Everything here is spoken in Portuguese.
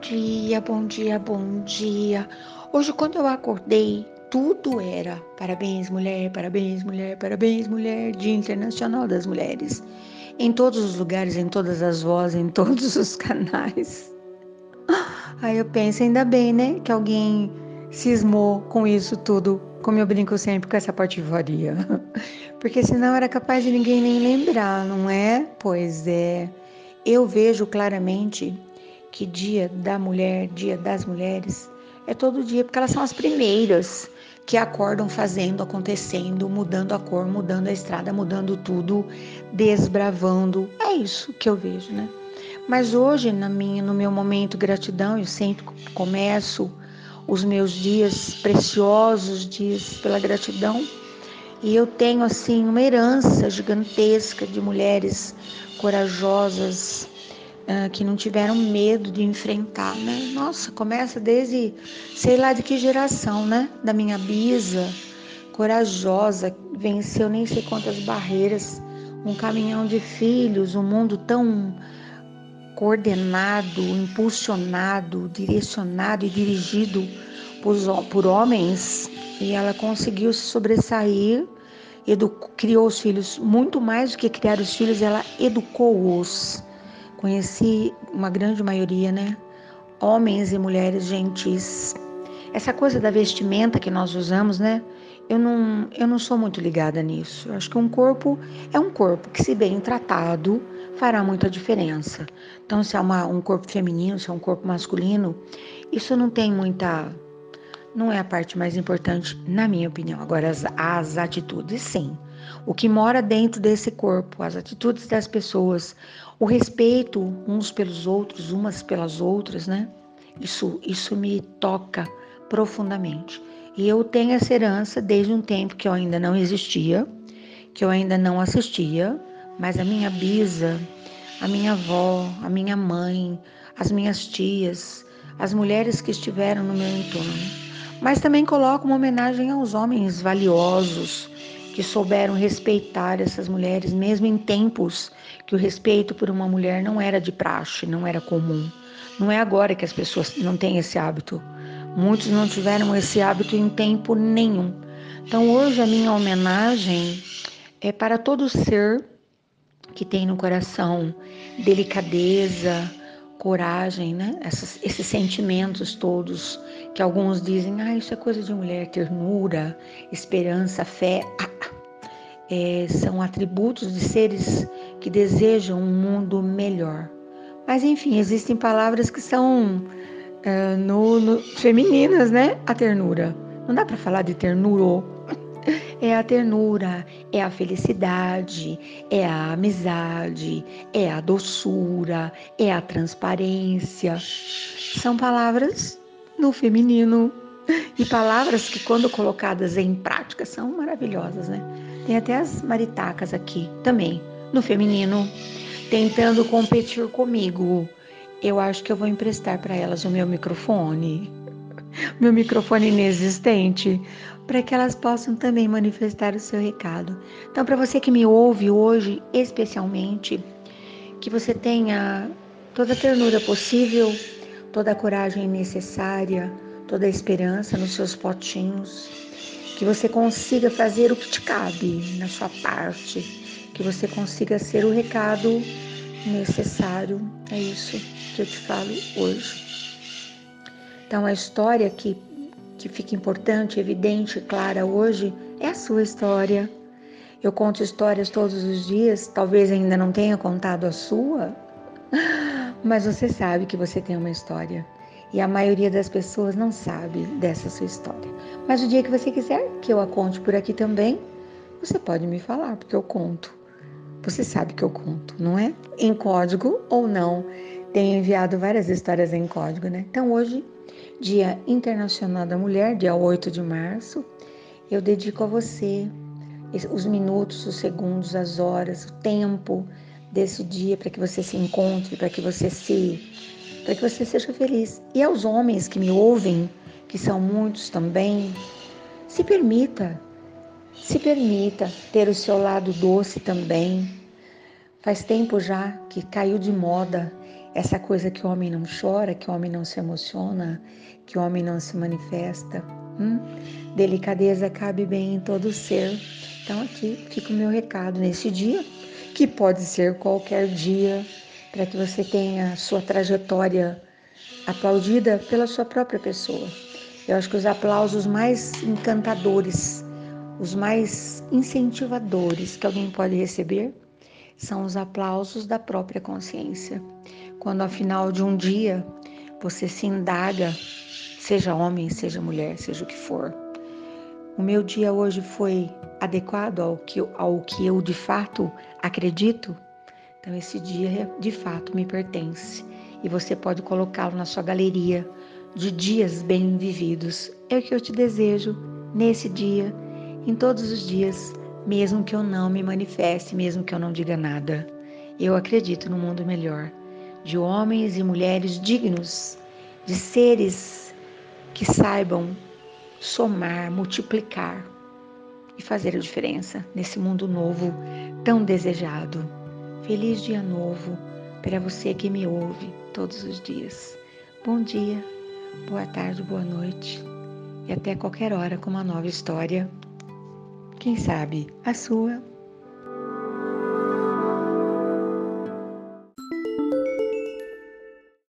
dia, bom dia, bom dia. Hoje, quando eu acordei, tudo era parabéns, mulher, parabéns, mulher, parabéns, mulher, Dia Internacional das Mulheres. Em todos os lugares, em todas as vozes, em todos os canais. Aí eu penso, ainda bem, né, que alguém cismou com isso tudo, como eu brinco sempre com essa patifaria. Porque senão era capaz de ninguém nem lembrar, não é? Pois é. Eu vejo claramente que dia da mulher, dia das mulheres, é todo dia, porque elas são as primeiras que acordam fazendo, acontecendo, mudando a cor, mudando a estrada, mudando tudo, desbravando. É isso que eu vejo, né? Mas hoje, na minha, no meu momento gratidão, eu sempre começo os meus dias preciosos, dias pela gratidão, e eu tenho assim uma herança gigantesca de mulheres corajosas, uh, que não tiveram medo de enfrentar, né? Nossa, começa desde sei lá de que geração, né? Da minha bisa, corajosa, venceu nem sei quantas barreiras, um caminhão de filhos, um mundo tão coordenado, impulsionado, direcionado e dirigido por, por homens, e ela conseguiu se sobressair, criou os filhos muito mais do que criar os filhos, ela educou-os. Conheci uma grande maioria, né? Homens e mulheres gentis. Essa coisa da vestimenta que nós usamos, né? Eu não, eu não sou muito ligada nisso. Eu acho que um corpo é um corpo que, se bem tratado, fará muita diferença. Então, se é uma, um corpo feminino, se é um corpo masculino, isso não tem muita. Não é a parte mais importante, na minha opinião. Agora, as, as atitudes, sim. O que mora dentro desse corpo, as atitudes das pessoas, o respeito uns pelos outros, umas pelas outras, né? Isso, isso me toca profundamente. E eu tenho essa herança desde um tempo que eu ainda não existia, que eu ainda não assistia, mas a minha bisa, a minha avó, a minha mãe, as minhas tias, as mulheres que estiveram no meu entorno. Mas também coloco uma homenagem aos homens valiosos que souberam respeitar essas mulheres, mesmo em tempos que o respeito por uma mulher não era de praxe, não era comum. Não é agora que as pessoas não têm esse hábito. Muitos não tiveram esse hábito em tempo nenhum. Então hoje a minha homenagem é para todo ser que tem no coração delicadeza, coragem, né? Essas, esses sentimentos todos que alguns dizem, ah, isso é coisa de mulher, ternura, esperança, fé. É, são atributos de seres que desejam um mundo melhor. Mas enfim, existem palavras que são uh, no, no, femininas, né? A ternura. Não dá para falar de ternura. É a ternura, é a felicidade, é a amizade, é a doçura, é a transparência. São palavras no feminino e palavras que, quando colocadas em prática, são maravilhosas, né? Tem até as maritacas aqui também, no feminino, tentando competir comigo. Eu acho que eu vou emprestar para elas o meu microfone, meu microfone inexistente, para que elas possam também manifestar o seu recado. Então, para você que me ouve hoje, especialmente, que você tenha toda a ternura possível, toda a coragem necessária, toda a esperança nos seus potinhos que você consiga fazer o que te cabe na sua parte, que você consiga ser o recado necessário. É isso que eu te falo hoje. Então, a história que, que fica importante, evidente, clara hoje é a sua história. Eu conto histórias todos os dias, talvez ainda não tenha contado a sua, mas você sabe que você tem uma história. E a maioria das pessoas não sabe dessa sua história. Mas o dia que você quiser que eu a conte por aqui também, você pode me falar, porque eu conto. Você sabe que eu conto, não é? Em código ou não. Tenho enviado várias histórias em código, né? Então hoje, Dia Internacional da Mulher, dia 8 de março, eu dedico a você os minutos, os segundos, as horas, o tempo desse dia para que você se encontre, para que você se para que você seja feliz. E aos homens que me ouvem, que são muitos também, se permita, se permita ter o seu lado doce também. Faz tempo já que caiu de moda essa coisa que o homem não chora, que o homem não se emociona, que o homem não se manifesta. Hum? Delicadeza cabe bem em todo ser. Então aqui fica o meu recado nesse dia, que pode ser qualquer dia, para que você tenha sua trajetória aplaudida pela sua própria pessoa. Eu acho que os aplausos mais encantadores, os mais incentivadores que alguém pode receber são os aplausos da própria consciência. Quando ao final de um dia você se indaga, seja homem, seja mulher, seja o que for, o meu dia hoje foi adequado ao que, ao que eu de fato acredito? Então, esse dia de fato me pertence e você pode colocá-lo na sua galeria de dias bem vividos. É o que eu te desejo nesse dia, em todos os dias, mesmo que eu não me manifeste, mesmo que eu não diga nada. Eu acredito no mundo melhor, de homens e mulheres dignos, de seres que saibam somar, multiplicar e fazer a diferença nesse mundo novo tão desejado. Feliz dia novo para você que me ouve todos os dias. Bom dia, boa tarde, boa noite e até qualquer hora com uma nova história. Quem sabe a sua.